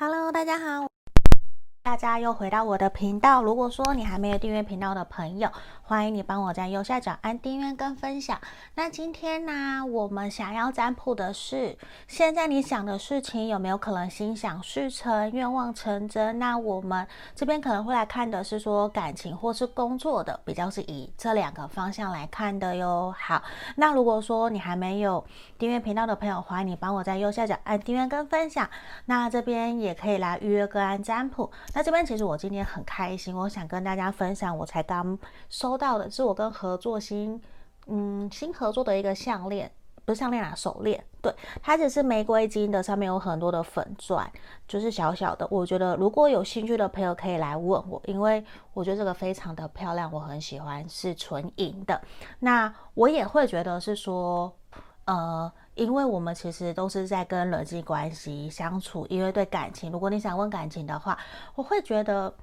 Hello，大家好。大家又回到我的频道。如果说你还没有订阅频道的朋友，欢迎你帮我在右下角按订阅跟分享。那今天呢，我们想要占卜的是，现在你想的事情有没有可能心想事成、愿望成真？那我们这边可能会来看的是说感情或是工作的，比较是以这两个方向来看的哟。好，那如果说你还没有订阅频道的朋友，欢迎你帮我在右下角按订阅跟分享。那这边也可以来预约个案占卜。那这边其实我今天很开心，我想跟大家分享，我才刚收到的是我跟合作新，嗯，新合作的一个项链，不是项链啊，手链，对，它只是玫瑰金的，上面有很多的粉钻，就是小小的。我觉得如果有兴趣的朋友可以来问我，因为我觉得这个非常的漂亮，我很喜欢，是纯银的。那我也会觉得是说，呃。因为我们其实都是在跟人际关系相处，因为对感情，如果你想问感情的话，我会觉得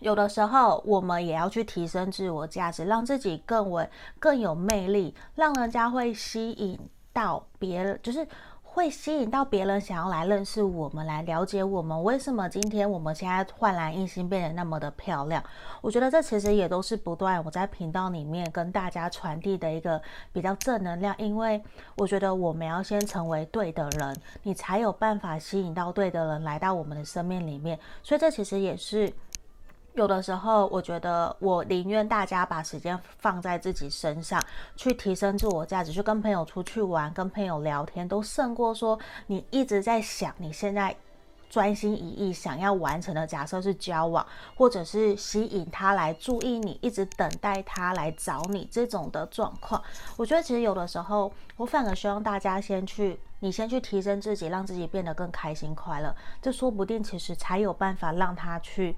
有的时候我们也要去提升自我价值，让自己更为更有魅力，让人家会吸引到别人，就是。会吸引到别人想要来认识我们，来了解我们。为什么今天我们现在焕然一新，变得那么的漂亮？我觉得这其实也都是不断我在频道里面跟大家传递的一个比较正能量。因为我觉得我们要先成为对的人，你才有办法吸引到对的人来到我们的生命里面。所以这其实也是。有的时候，我觉得我宁愿大家把时间放在自己身上，去提升自我价值，去跟朋友出去玩，跟朋友聊天，都胜过说你一直在想你现在专心一意想要完成的，假设是交往，或者是吸引他来注意你，一直等待他来找你这种的状况。我觉得其实有的时候，我反而希望大家先去，你先去提升自己，让自己变得更开心快乐，这说不定其实才有办法让他去。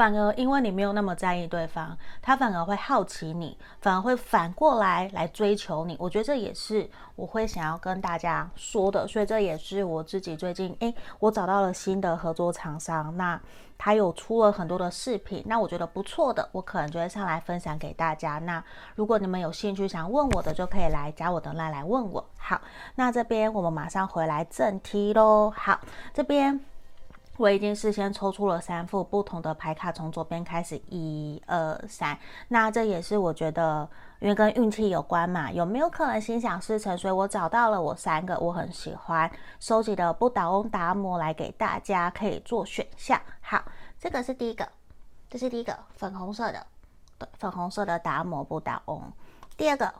反而因为你没有那么在意对方，他反而会好奇你，反而会反过来来追求你。我觉得这也是我会想要跟大家说的，所以这也是我自己最近，诶，我找到了新的合作厂商，那他有出了很多的视频，那我觉得不错的，我可能就会上来分享给大家。那如果你们有兴趣想问我的，就可以来加我的 LINE 来问我。好，那这边我们马上回来正题喽。好，这边。我已经事先抽出了三副不同的牌卡，从左边开始，一二三。那这也是我觉得，因为跟运气有关嘛，有没有可能心想事成？所以我找到了我三个我很喜欢收集的不倒翁达摩来给大家可以做选项。好，这个是第一个，这是第一个粉红色的，对，粉红色的达摩不倒翁。第二个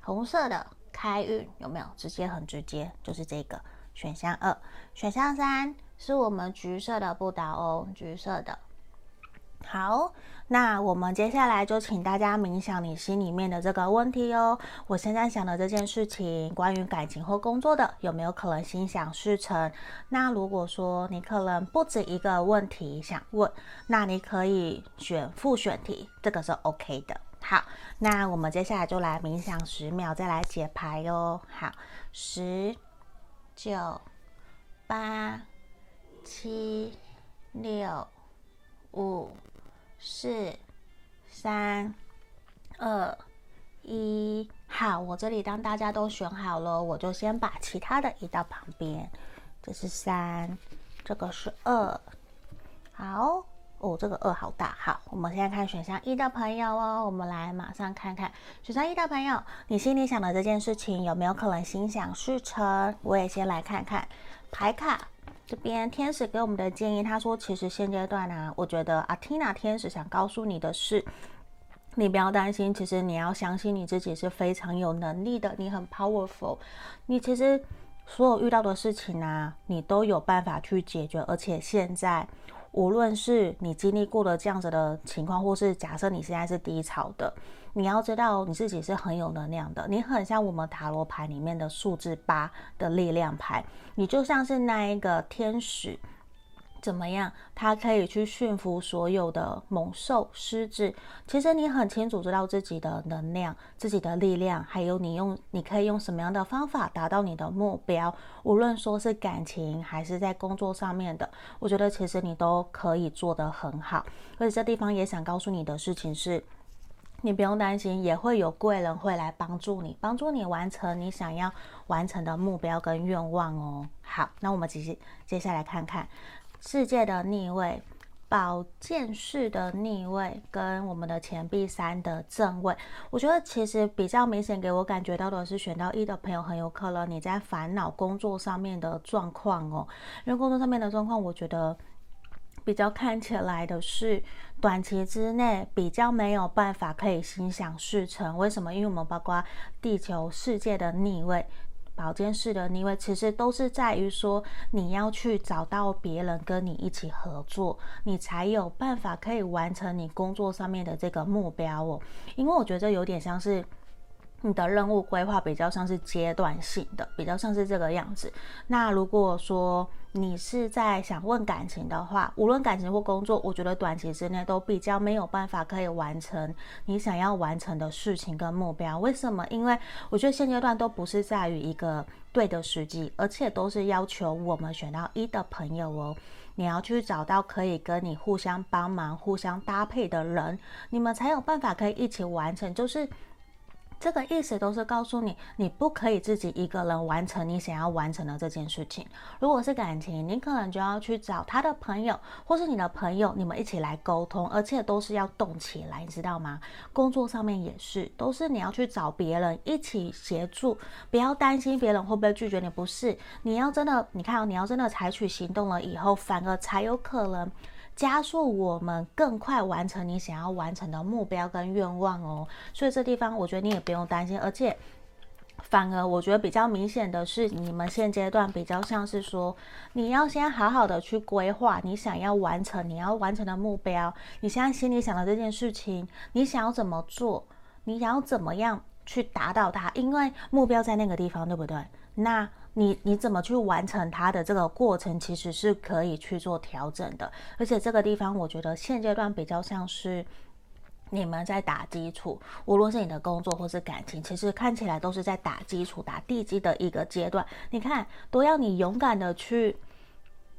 红色的开运有没有？直接很直接，就是这个选项二，选项三。是我们橘色的不倒翁，橘色的。好，那我们接下来就请大家冥想你心里面的这个问题哦。我现在想的这件事情，关于感情或工作的，有没有可能心想事成？那如果说你可能不止一个问题想问，那你可以选复选题，这个是 OK 的。好，那我们接下来就来冥想十秒，再来解牌哟。好，十、九、八。七、六、五、四、三、二、一，好，我这里当大家都选好了，我就先把其他的移到旁边。这是三，这个是二，好，哦，这个二好大，好，我们现在看选项一的朋友哦，我们来马上看看选项一的朋友，你心里想的这件事情有没有可能心想事成？我也先来看看牌卡。这边天使给我们的建议，他说：“其实现阶段呢、啊，我觉得阿缇娜天使想告诉你的是，你不要担心，其实你要相信你自己是非常有能力的，你很 powerful，你其实所有遇到的事情啊，你都有办法去解决，而且现在。”无论是你经历过了这样子的情况，或是假设你现在是低潮的，你要知道你自己是很有能量的。你很像我们塔罗牌里面的数字八的力量牌，你就像是那一个天使。怎么样？它可以去驯服所有的猛兽、狮子。其实你很清楚知道自己的能量、自己的力量，还有你用你可以用什么样的方法达到你的目标。无论说是感情还是在工作上面的，我觉得其实你都可以做得很好。而且这地方也想告诉你的事情是，你不用担心，也会有贵人会来帮助你，帮助你完成你想要完成的目标跟愿望哦。好，那我们继续接下来看看世界的逆位。宝剑四的逆位跟我们的钱币三的正位，我觉得其实比较明显给我感觉到的是，选到一的朋友很有可能你在烦恼工作上面的状况哦，因为工作上面的状况，我觉得比较看起来的是短期之内比较没有办法可以心想事成。为什么？因为我们包括地球世界的逆位。保健室的逆位，其实都是在于说，你要去找到别人跟你一起合作，你才有办法可以完成你工作上面的这个目标哦。因为我觉得有点像是。你的任务规划比较像是阶段性的，比较像是这个样子。那如果说你是在想问感情的话，无论感情或工作，我觉得短期之内都比较没有办法可以完成你想要完成的事情跟目标。为什么？因为我觉得现阶段都不是在于一个对的时机，而且都是要求我们选到一的朋友哦，你要去找到可以跟你互相帮忙、互相搭配的人，你们才有办法可以一起完成。就是。这个意思都是告诉你，你不可以自己一个人完成你想要完成的这件事情。如果是感情，你可能就要去找他的朋友，或是你的朋友，你们一起来沟通，而且都是要动起来，你知道吗？工作上面也是，都是你要去找别人一起协助，不要担心别人会不会拒绝你，不是？你要真的，你看，你要真的采取行动了以后，反而才有可能。加速我们更快完成你想要完成的目标跟愿望哦，所以这地方我觉得你也不用担心，而且反而我觉得比较明显的是，你们现阶段比较像是说，你要先好好的去规划你想要完成你要完成的目标，你现在心里想的这件事情，你想要怎么做，你想要怎么样去达到它，因为目标在那个地方，对不对？那。你你怎么去完成它的这个过程，其实是可以去做调整的。而且这个地方，我觉得现阶段比较像是你们在打基础，无论是你的工作或是感情，其实看起来都是在打基础、打地基的一个阶段。你看，都要你勇敢的去。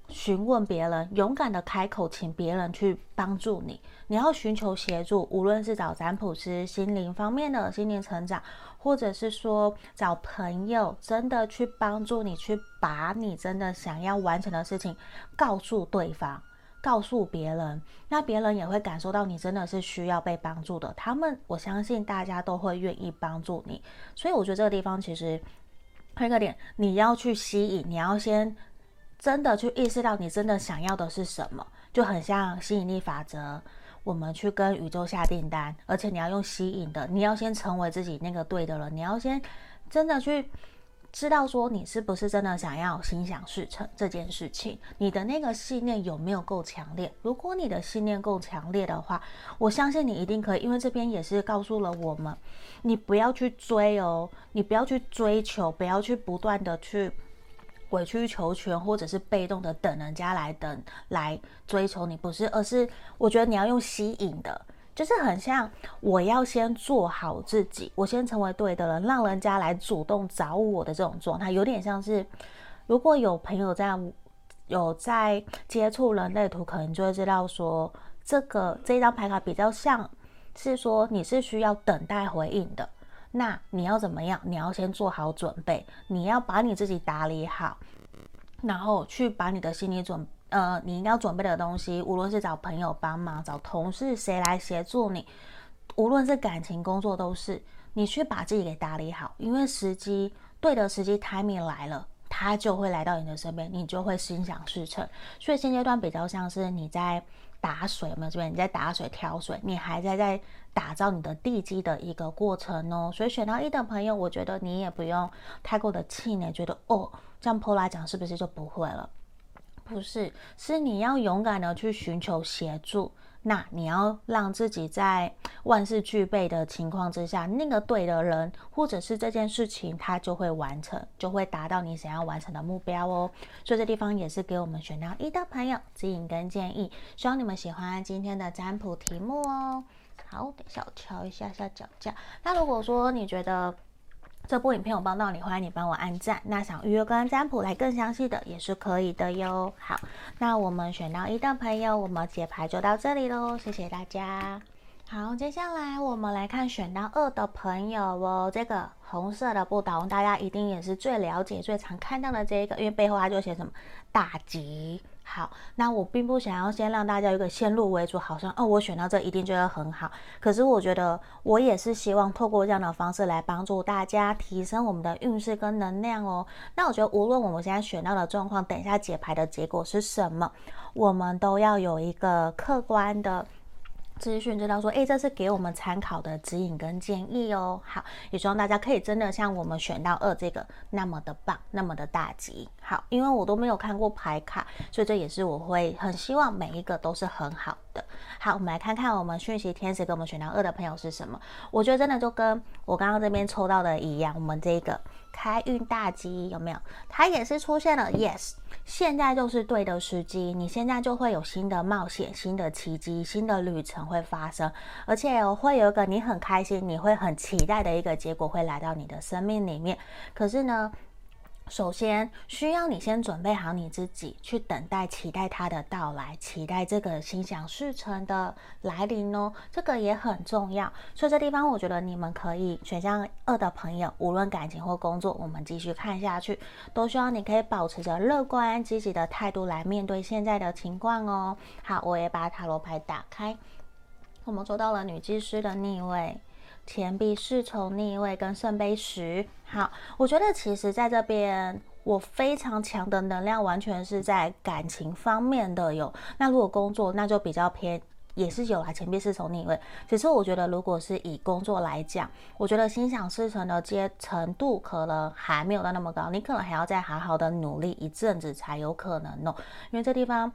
询问别人，勇敢的开口，请别人去帮助你。你要寻求协助，无论是找占卜师、心灵方面的心灵成长，或者是说找朋友，真的去帮助你，去把你真的想要完成的事情告诉对方，告诉别人，那别人也会感受到你真的是需要被帮助的。他们，我相信大家都会愿意帮助你。所以我觉得这个地方其实还有一个点，你要去吸引，你要先。真的去意识到你真的想要的是什么，就很像吸引力法则。我们去跟宇宙下订单，而且你要用吸引的，你要先成为自己那个对的人，你要先真的去知道说你是不是真的想要心想事成这件事情，你的那个信念有没有够强烈？如果你的信念够强烈的话，我相信你一定可以。因为这边也是告诉了我们，你不要去追哦，你不要去追求，不要去不断的去。委曲求全，或者是被动的等人家来等来追求你，不是，而是我觉得你要用吸引的，就是很像我要先做好自己，我先成为对的人，让人家来主动找我的这种状态，有点像是如果有朋友在有在接触人类图，可能就会知道说，这个这张牌卡比较像是说你是需要等待回应的。那你要怎么样？你要先做好准备，你要把你自己打理好，然后去把你的心理准呃，你应该要准备的东西，无论是找朋友帮忙、找同事谁来协助你，无论是感情、工作，都是你去把自己给打理好，因为时机对的时机 timing 来了，他就会来到你的身边，你就会心想事成。所以现阶段比较像是你在。打水有没有这边？你在打水挑水，你还在在打造你的地基的一个过程哦。所以选到一的朋友，我觉得你也不用太过的气馁，觉得哦，这样泼来讲是不是就不会了？不是，是你要勇敢的去寻求协助。那你要让自己在万事俱备的情况之下，那个对的人或者是这件事情，它就会完成，就会达到你想要完成的目标哦。所以这地方也是给我们选到一的朋友指引跟建议，希望你们喜欢今天的占卜题目哦。好，等一下我敲一下下脚架。那如果说你觉得，这部影片有帮到你，欢迎你帮我按赞。那想预约跟占卜来更详细的也是可以的哟。好，那我们选到一的朋友，我们解牌就到这里喽，谢谢大家。好，接下来我们来看选到二的朋友哦，这个红色的不倒翁，大家一定也是最了解、最常看到的这一个，因为背后它就写什么大吉。好，那我并不想要先让大家有个先入为主，好像哦，我选到这一定就会很好。可是我觉得我也是希望透过这样的方式来帮助大家提升我们的运势跟能量哦。那我觉得无论我们现在选到的状况，等一下解牌的结果是什么，我们都要有一个客观的。资讯知道说，诶，这是给我们参考的指引跟建议哦。好，也希望大家可以真的像我们选到二这个那么的棒，那么的大吉。好，因为我都没有看过牌卡，所以这也是我会很希望每一个都是很好的。好，我们来看看我们讯息天使给我们选到二的朋友是什么。我觉得真的就跟我刚刚这边抽到的一样，我们这个。开运大吉有没有？它也是出现了，yes，现在就是对的时机，你现在就会有新的冒险、新的奇迹、新的旅程会发生，而且会有一个你很开心、你会很期待的一个结果会来到你的生命里面。可是呢，首先需要你先准备好你自己，去等待、期待它的到来，期待这个心想事成的来临哦。这个也很重要。所以这地方，我觉得你们可以选项二的朋友，无论感情或工作，我们继续看下去，都希望你可以保持着乐观、积极的态度来面对现在的情况哦。好，我也把塔罗牌打开，我们抽到了女祭司的逆位。钱币侍从逆位跟圣杯十，好，我觉得其实在这边我非常强的能量完全是在感情方面的有。那如果工作，那就比较偏，也是有来钱币侍从逆位。只是我觉得，如果是以工作来讲，我觉得心想事成的阶程度可能还没有到那么高，你可能还要再好好的努力一阵子才有可能哦。因为这地方。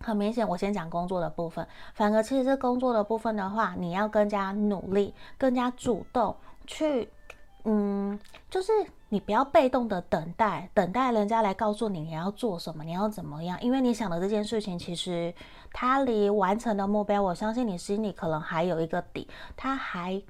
很明显，我先讲工作的部分。反而，其实是工作的部分的话，你要更加努力，更加主动去，嗯，就是你不要被动的等待，等待人家来告诉你你要做什么，你要怎么样。因为你想的这件事情，其实它离完成的目标，我相信你心里可能还有一个底，它还。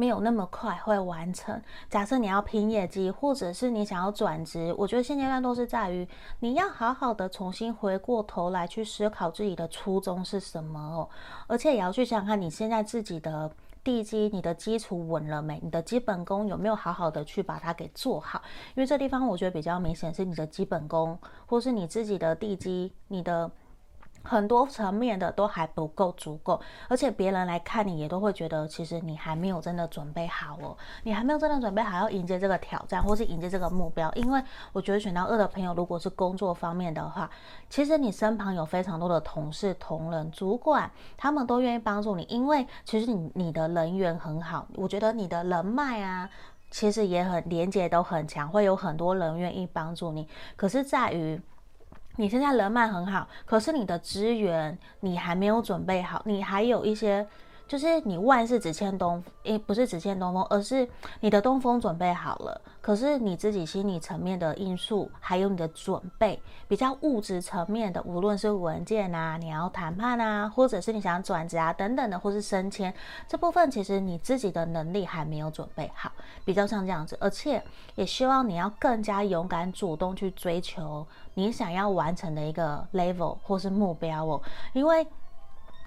没有那么快会完成。假设你要拼业绩，或者是你想要转职，我觉得现阶段都是在于你要好好的重新回过头来去思考自己的初衷是什么哦，而且也要去想想看你现在自己的地基、你的基础稳了没？你的基本功有没有好好的去把它给做好？因为这地方我觉得比较明显是你的基本功，或是你自己的地基，你的。很多层面的都还不够足够，而且别人来看你也都会觉得，其实你还没有真的准备好哦，你还没有真的准备好要迎接这个挑战，或是迎接这个目标。因为我觉得选到二的朋友，如果是工作方面的话，其实你身旁有非常多的同事、同仁、主管，他们都愿意帮助你，因为其实你你的人缘很好，我觉得你的人脉啊，其实也很连接都很强，会有很多人愿意帮助你。可是在于。你现在人脉很好，可是你的资源你还没有准备好，你还有一些。就是你万事只欠东，诶，不是只欠东风，而是你的东风准备好了，可是你自己心理层面的因素，还有你的准备，比较物质层面的，无论是文件啊，你要谈判啊，或者是你想转职啊等等的，或是升迁这部分，其实你自己的能力还没有准备好，比较像这样子，而且也希望你要更加勇敢主动去追求你想要完成的一个 level 或是目标哦，因为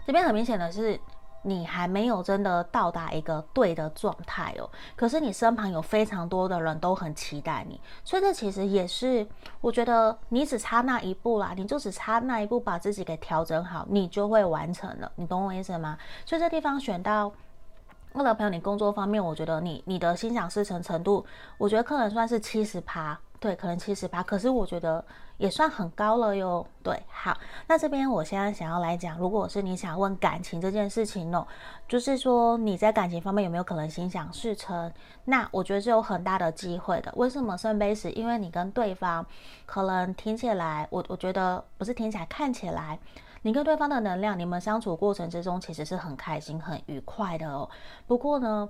这边很明显的是。你还没有真的到达一个对的状态哦，可是你身旁有非常多的人都很期待你，所以这其实也是我觉得你只差那一步啦，你就只差那一步把自己给调整好，你就会完成了，你懂我意思吗？所以这地方选到二的朋友，你工作方面，我觉得你你的心想事成程度，我觉得可能算是七十趴。对，可能七十八，可是我觉得也算很高了哟。对，好，那这边我现在想要来讲，如果是你想问感情这件事情哦，就是说你在感情方面有没有可能心想事成？那我觉得是有很大的机会的。为什么圣杯十？因为你跟对方可能听起来，我我觉得不是听起来，看起来你跟对方的能量，你们相处过程之中其实是很开心、很愉快的哦。不过呢，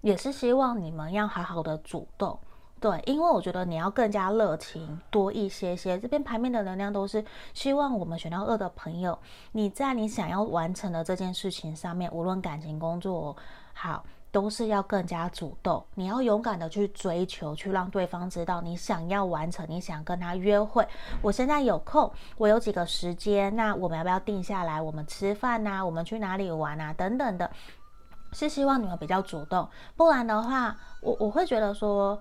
也是希望你们要好好的主动。对，因为我觉得你要更加热情多一些些。这边牌面的能量都是希望我们选到二的朋友，你在你想要完成的这件事情上面，无论感情、工作好，都是要更加主动，你要勇敢的去追求，去让对方知道你想要完成，你想跟他约会。我现在有空，我有几个时间，那我们要不要定下来？我们吃饭啊，我们去哪里玩啊？等等的，是希望你们比较主动。不然的话，我我会觉得说，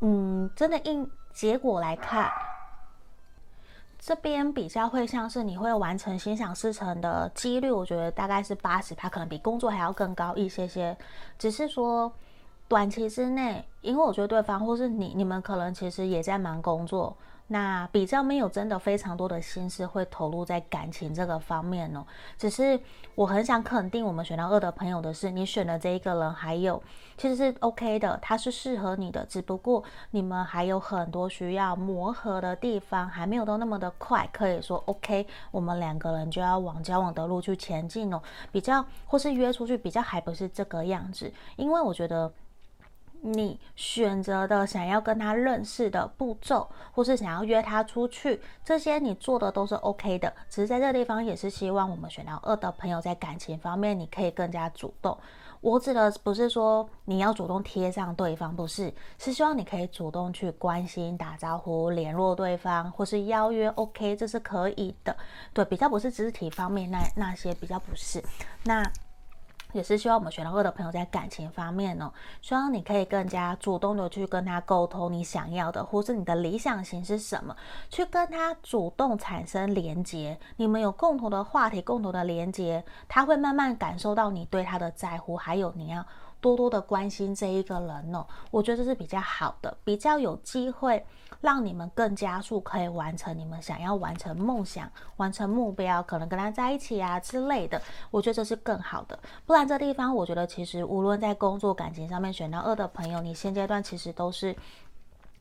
嗯，真的应结果来看。这边比较会像是你会完成心想事成的几率，我觉得大概是八十，趴可能比工作还要更高一些些。只是说短期之内，因为我觉得对方或是你，你们可能其实也在忙工作。那比较没有真的非常多的心思会投入在感情这个方面哦，只是我很想肯定我们选到二的朋友的是，你选的这一个人还有其实是 OK 的，他是适合你的，只不过你们还有很多需要磨合的地方，还没有都那么的快，可以说 OK，我们两个人就要往交往的路去前进哦，比较或是约出去比较还不是这个样子，因为我觉得。你选择的想要跟他认识的步骤，或是想要约他出去，这些你做的都是 OK 的。只是在这个地方，也是希望我们选到二的朋友，在感情方面你可以更加主动。我指的不是说你要主动贴上对方，不是，是希望你可以主动去关心、打招呼、联络对方，或是邀约，OK，这是可以的。对，比较不是肢体方面那那些比较不是那。也是希望我们选到二的朋友在感情方面呢、希望你可以更加主动的去跟他沟通你想要的，或是你的理想型是什么，去跟他主动产生连接。你们有共同的话题，共同的连接，他会慢慢感受到你对他的在乎，还有你要多多的关心这一个人哦。我觉得这是比较好的，比较有机会。让你们更加速可以完成你们想要完成梦想、完成目标，可能跟他在一起啊之类的，我觉得这是更好的。不然这地方，我觉得其实无论在工作、感情上面选到二的朋友，你现阶段其实都是。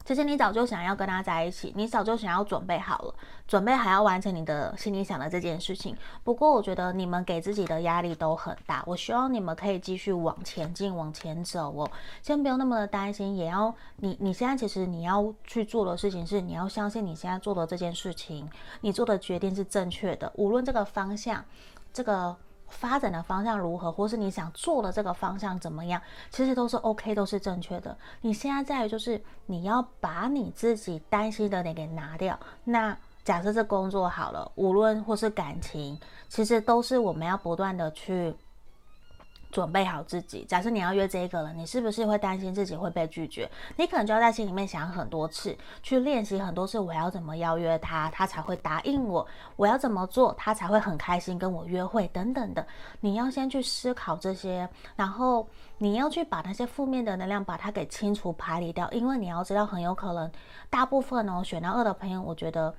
其实你早就想要跟他在一起，你早就想要准备好了，准备还要完成你的心里想的这件事情。不过我觉得你们给自己的压力都很大，我希望你们可以继续往前进，往前走哦。先不用那么的担心，也要你你现在其实你要去做的事情是，你要相信你现在做的这件事情，你做的决定是正确的，无论这个方向，这个。发展的方向如何，或是你想做的这个方向怎么样，其实都是 OK，都是正确的。你现在在于就是你要把你自己担心的点给拿掉。那假设这工作好了，无论或是感情，其实都是我们要不断的去。准备好自己。假设你要约这一个人，你是不是会担心自己会被拒绝？你可能就要在心里面想很多次，去练习很多次，我要怎么邀约他，他才会答应我？我要怎么做，他才会很开心跟我约会？等等的，你要先去思考这些，然后你要去把那些负面的能量把它给清除排离掉，因为你要知道，很有可能大部分哦选到二的朋友，我觉得。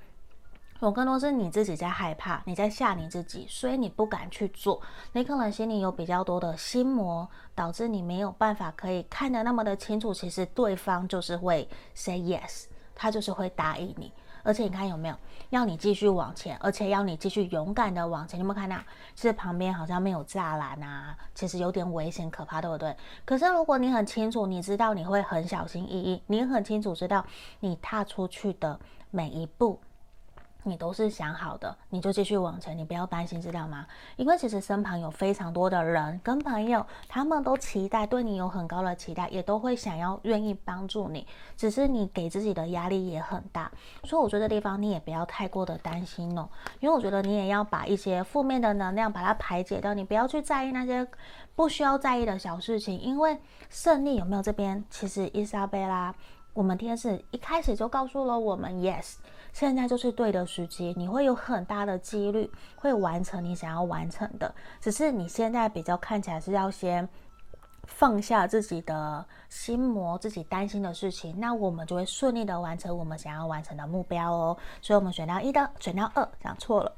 有更多是你自己在害怕，你在吓你自己，所以你不敢去做。你可能心里有比较多的心魔，导致你没有办法可以看得那么的清楚。其实对方就是会 say yes，他就是会答应你。而且你看有没有要你继续往前，而且要你继续勇敢的往前。有没有看到？其实旁边好像没有栅栏啊，其实有点危险可怕，对不对？可是如果你很清楚，你知道你会很小心翼翼，你很清楚知道你踏出去的每一步。你都是想好的，你就继续往前，你不要担心，知道吗？因为其实身旁有非常多的人跟朋友，他们都期待对你有很高的期待，也都会想要愿意帮助你，只是你给自己的压力也很大，所以我觉得地方你也不要太过的担心哦，因为我觉得你也要把一些负面的能量把它排解掉，你不要去在意那些不需要在意的小事情，因为胜利有没有这边，其实伊莎贝拉，我们天使一开始就告诉了我们，yes。现在就是对的时机，你会有很大的几率会完成你想要完成的。只是你现在比较看起来是要先放下自己的心魔，自己担心的事情，那我们就会顺利的完成我们想要完成的目标哦。所以，我们选到一的，选到二，讲错了。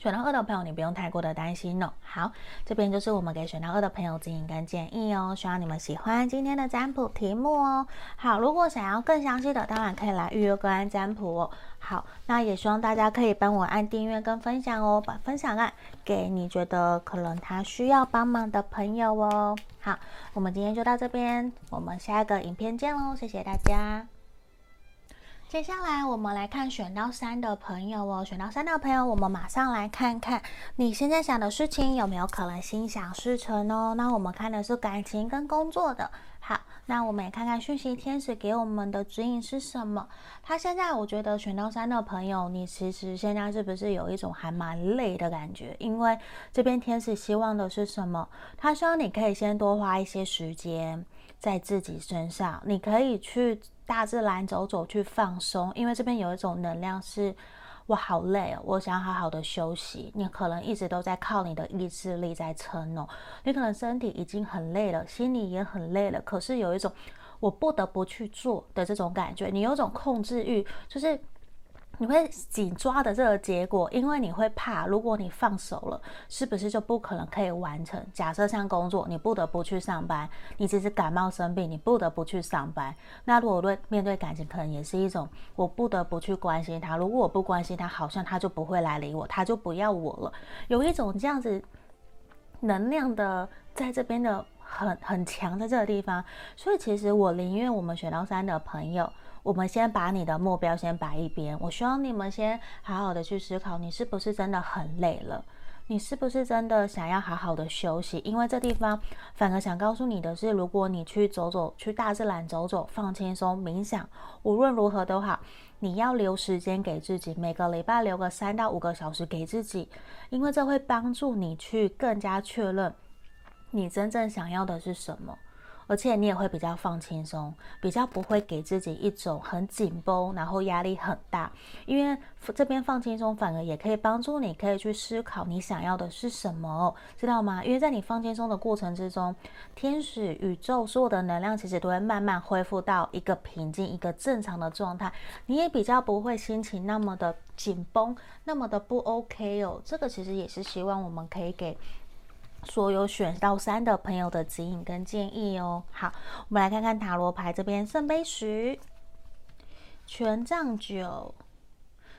选到二的朋友，你不用太过的担心哦。好，这边就是我们给选到二的朋友指引跟建议哦。希望你们喜欢今天的占卜题目哦。好，如果想要更详细的，当然可以来预约个案占卜哦。好，那也希望大家可以帮我按订阅跟分享哦，把分享按给你觉得可能他需要帮忙的朋友哦。好，我们今天就到这边，我们下一个影片见喽，谢谢大家。接下来我们来看选到三的朋友哦，选到三的朋友，我们马上来看看你现在想的事情有没有可能心想事成哦。那我们看的是感情跟工作的。好，那我们也看看讯息天使给我们的指引是什么。他现在我觉得选到三的朋友，你其实现在是不是有一种还蛮累的感觉？因为这边天使希望的是什么？他希望你可以先多花一些时间在自己身上，你可以去。大自然走走去放松，因为这边有一种能量是，我好累哦，我想好好的休息。你可能一直都在靠你的意志力在撑哦，你可能身体已经很累了，心里也很累了，可是有一种我不得不去做的这种感觉，你有种控制欲，就是。你会紧抓的这个结果，因为你会怕，如果你放手了，是不是就不可能可以完成？假设像工作，你不得不去上班，你只是感冒生病，你不得不去上班。那如果对面对感情，可能也是一种我不得不去关心他。如果我不关心他，好像他就不会来理我，他就不要我了。有一种这样子能量的在这边的很很强的这个地方，所以其实我宁愿我们选到三的朋友。我们先把你的目标先摆一边，我希望你们先好好的去思考，你是不是真的很累了？你是不是真的想要好好的休息？因为这地方反而想告诉你的是，如果你去走走，去大自然走走，放轻松，冥想，无论如何都好，你要留时间给自己，每个礼拜留个三到五个小时给自己，因为这会帮助你去更加确认你真正想要的是什么。而且你也会比较放轻松，比较不会给自己一种很紧绷，然后压力很大。因为这边放轻松，反而也可以帮助你，可以去思考你想要的是什么，知道吗？因为在你放轻松的过程之中，天使、宇宙所有的能量其实都会慢慢恢复到一个平静、一个正常的状态。你也比较不会心情那么的紧绷，那么的不 OK 哦。这个其实也是希望我们可以给。所有选到三的朋友的指引跟建议哦。好，我们来看看塔罗牌这边，圣杯十、权杖九、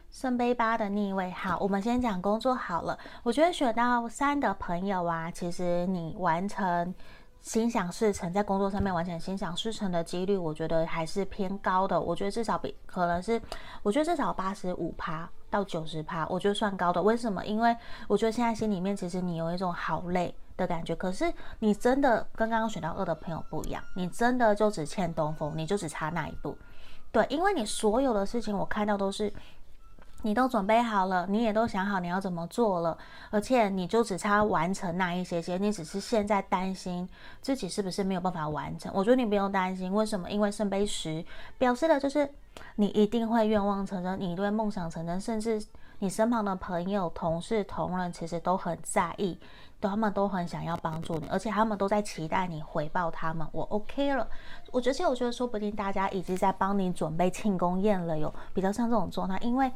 圣杯八的逆位。好，我们先讲工作好了。我觉得选到三的朋友啊，其实你完成心想事成，在工作上面完成心想事成的几率，我觉得还是偏高的。我觉得至少比可能是，我觉得至少八十五趴。到九十趴，我觉得算高的。为什么？因为我觉得现在心里面其实你有一种好累的感觉。可是你真的跟刚刚选到二的朋友不一样，你真的就只欠东风，你就只差那一步。对，因为你所有的事情我看到都是你都准备好了，你也都想好你要怎么做了，而且你就只差完成那一些些，你只是现在担心自己是不是没有办法完成。我觉得你不用担心，为什么？因为圣杯十表示的就是。你一定会愿望成真，你对梦想成真，甚至你身旁的朋友、同事、同仁其实都很在意，他们都很想要帮助你，而且他们都在期待你回报他们。我 OK 了，我觉得，我觉得说不定大家已经在帮你准备庆功宴了，有比较像这种状态，因为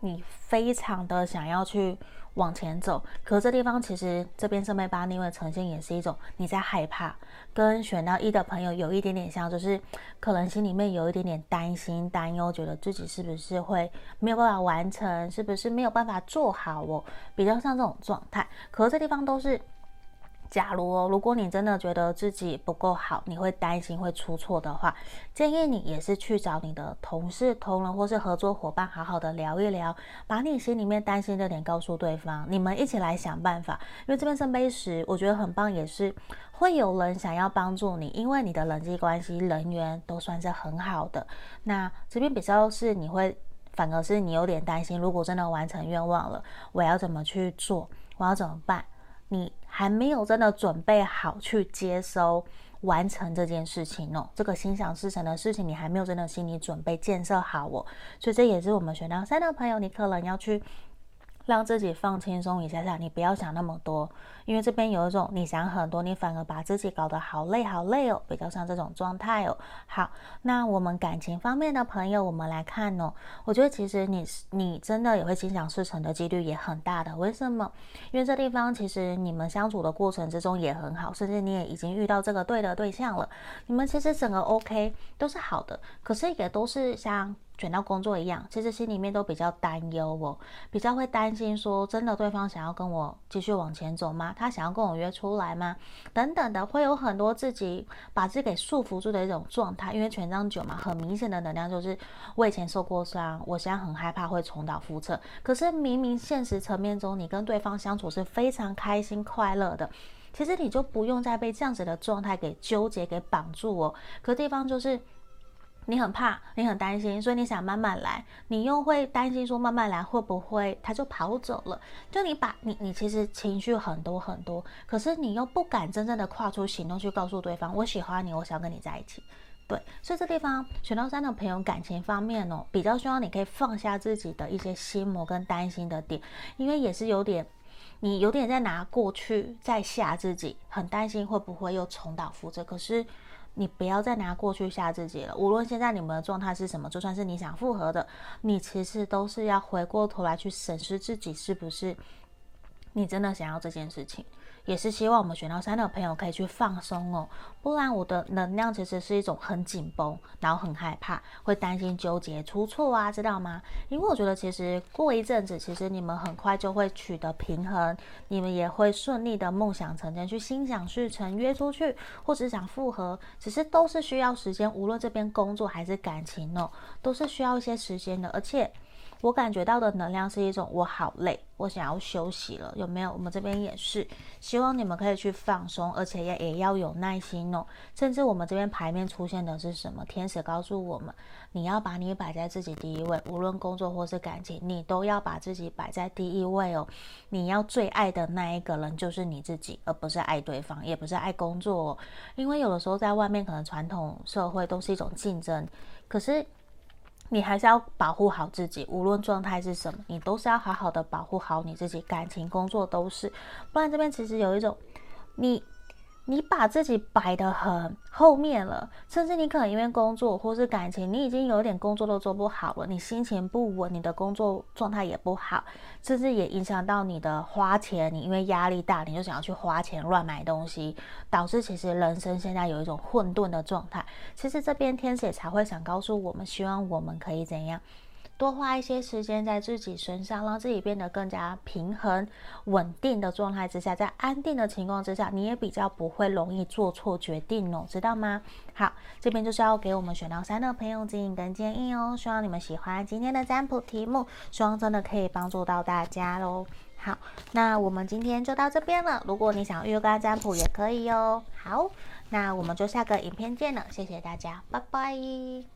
你非常的想要去。往前走，可这地方其实这边圣杯八逆位呈现也是一种你在害怕，跟选到一的朋友有一点点像，就是可能心里面有一点点担心、担忧，觉得自己是不是会没有办法完成，是不是没有办法做好哦，比较像这种状态。可这地方都是。假如哦，如果你真的觉得自己不够好，你会担心会出错的话，建议你也是去找你的同事、同仁或是合作伙伴，好好的聊一聊，把你心里面担心的点告诉对方，你们一起来想办法。因为这边圣杯十，我觉得很棒，也是会有人想要帮助你，因为你的人际关系、人缘都算是很好的。那这边比较是你会，反而是你有点担心，如果真的完成愿望了，我要怎么去做？我要怎么办？你还没有真的准备好去接收、完成这件事情哦，这个心想事成的事情，你还没有真的心理准备、建设好哦，所以这也是我们选到三的朋友，你可能要去。让自己放轻松一下下，你不要想那么多，因为这边有一种你想很多，你反而把自己搞得好累好累哦，比较像这种状态哦。好，那我们感情方面的朋友，我们来看哦。我觉得其实你你真的也会心想事成的几率也很大的，为什么？因为这地方其实你们相处的过程之中也很好，甚至你也已经遇到这个对的对象了，你们其实整个 OK 都是好的，可是也都是像。卷到工作一样，其实心里面都比较担忧哦，比较会担心说，真的对方想要跟我继续往前走吗？他想要跟我约出来吗？等等的，会有很多自己把自己给束缚住的一种状态。因为权杖九嘛，很明显的能量就是我以前受过伤，我现在很害怕会重蹈覆辙。可是明明现实层面中，你跟对方相处是非常开心快乐的，其实你就不用再被这样子的状态给纠结、给绑住哦。可地方就是。你很怕，你很担心，所以你想慢慢来，你又会担心说慢慢来会不会他就跑走了？就你把你你其实情绪很多很多，可是你又不敢真正的跨出行动去告诉对方我喜欢你，我想跟你在一起。对，所以这地方选到三的朋友感情方面哦，比较希望你可以放下自己的一些心魔跟担心的点，因为也是有点你有点在拿过去在吓自己，很担心会不会又重蹈覆辙，可是。你不要再拿过去吓自己了。无论现在你们的状态是什么，就算是你想复合的，你其实都是要回过头来去审视自己是不是你真的想要这件事情。也是希望我们选到三的朋友可以去放松哦，不然我的能量其实是一种很紧绷，然后很害怕，会担心纠结出错啊，知道吗？因为我觉得其实过一阵子，其实你们很快就会取得平衡，你们也会顺利的梦想成真，去心想事成，约出去，或者想复合，只是都是需要时间，无论这边工作还是感情哦，都是需要一些时间的，而且。我感觉到的能量是一种我好累，我想要休息了，有没有？我们这边也是，希望你们可以去放松，而且也也要有耐心哦。甚至我们这边牌面出现的是什么？天使告诉我们，你要把你摆在自己第一位，无论工作或是感情，你都要把自己摆在第一位哦。你要最爱的那一个人就是你自己，而不是爱对方，也不是爱工作哦。因为有的时候在外面，可能传统社会都是一种竞争，可是。你还是要保护好自己，无论状态是什么，你都是要好好的保护好你自己，感情、工作都是，不然这边其实有一种你。你把自己摆得很后面了，甚至你可能因为工作或是感情，你已经有点工作都做不好了，你心情不稳，你的工作状态也不好，甚至也影响到你的花钱。你因为压力大，你就想要去花钱乱买东西，导致其实人生现在有一种混沌的状态。其实这边天使也才会想告诉我们，希望我们可以怎样？多花一些时间在自己身上，让自己变得更加平衡、稳定的状态之下，在安定的情况之下，你也比较不会容易做错决定哦，知道吗？好，这边就是要给我们选到三的朋友指引跟建议哦，希望你们喜欢今天的占卜题目，希望真的可以帮助到大家喽。好，那我们今天就到这边了，如果你想预约占卜也可以哦。好，那我们就下个影片见了，谢谢大家，拜拜。